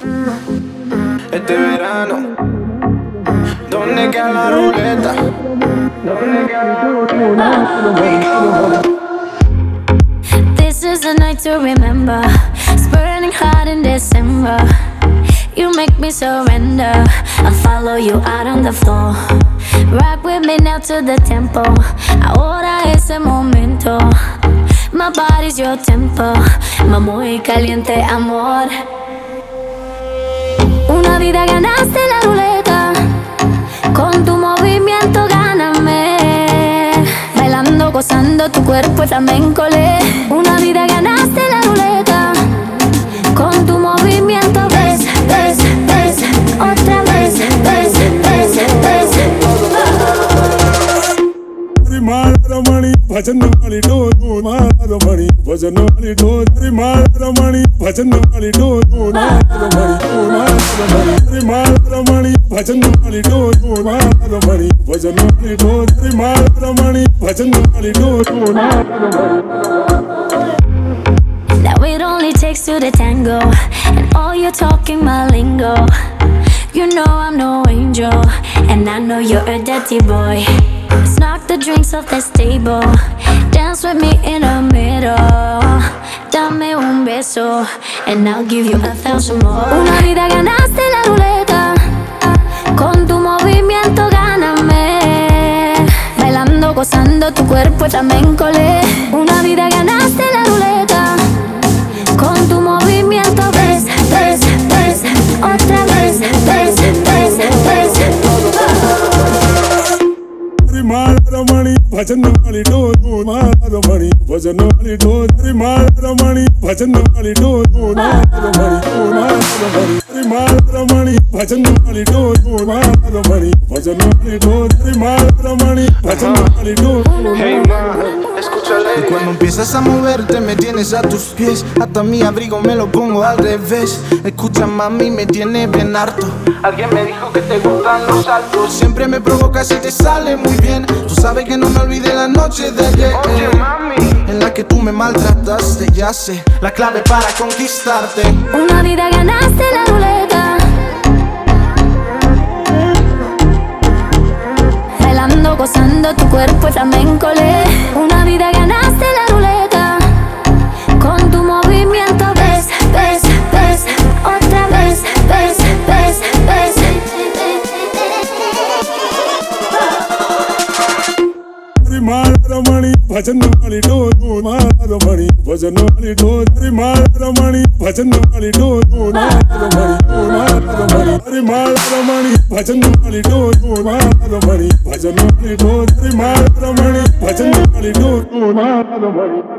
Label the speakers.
Speaker 1: Este verano, ¿dónde queda la ruleta?
Speaker 2: This is a night to remember. It's burning hot in December. You make me surrender. I'll follow you out on the floor. Rock with me now to the tempo. Ahora es el momento. My body's your tempo. My muy caliente amor. vida ganaste la ruleta. Con tu movimiento gáname. Bailando, gozando, tu cuerpo es flamenco. Una vida ganaste la ruleta. Con tu movimiento ves, ves, ves. Otra vez, ves, ves, ves.
Speaker 3: Mala भजन वाली door माला रमणी भजन वाली door माला रमणी भजन वाली डोर
Speaker 2: Now it only takes to the tango And all you're talking my lingo. You know I'm no angel And I know you're a dirty boy. Knock the drinks off the table. Dance with me in the middle. Dame un beso And I'll give you a thousand more. Una vida ganaste Gozando tu cuerpo flamenco. le. Una vida ganaste la ruleta. Con tu ભજન વાળી ડોરો મારા રમણી ભજન
Speaker 3: વાળી ડોરી મારા રમણી ભજન વાળી ડોરો મારા રમણી મારા રમણી મારા રમણી ભજન વાળી ડોરો મારા રમણી ભજન વાળી ડોરી મારા રમણી ભજન વાળી
Speaker 1: ડોરો હે મા
Speaker 4: Y cuando empiezas a moverte me tienes a tus pies. Hasta mi abrigo me lo pongo al revés. Escucha mami me tiene bien harto.
Speaker 1: Alguien me dijo que te gustan los altos.
Speaker 4: Siempre me provocas y te sale muy bien. Tú sabes que no me olvidé la noche de ayer.
Speaker 1: Oye mami,
Speaker 4: En la que tú me maltrataste, ya sé. La clave para conquistarte.
Speaker 2: Una vida ganaste la ruleta. Gozando tu cuerpo flamenco. le. Una vida ganaste भजन वाली dough तू मारो मणी भजन वाली dough तेरी मारो मणी भजन
Speaker 3: वाली dough तू मारो मणी तू मारो मणी तेरी मारो मणी भजन वाली डो तू मारो मणी भजन वाली डो तेरी मारो मणी भजन वाली डो तू मारो मणी।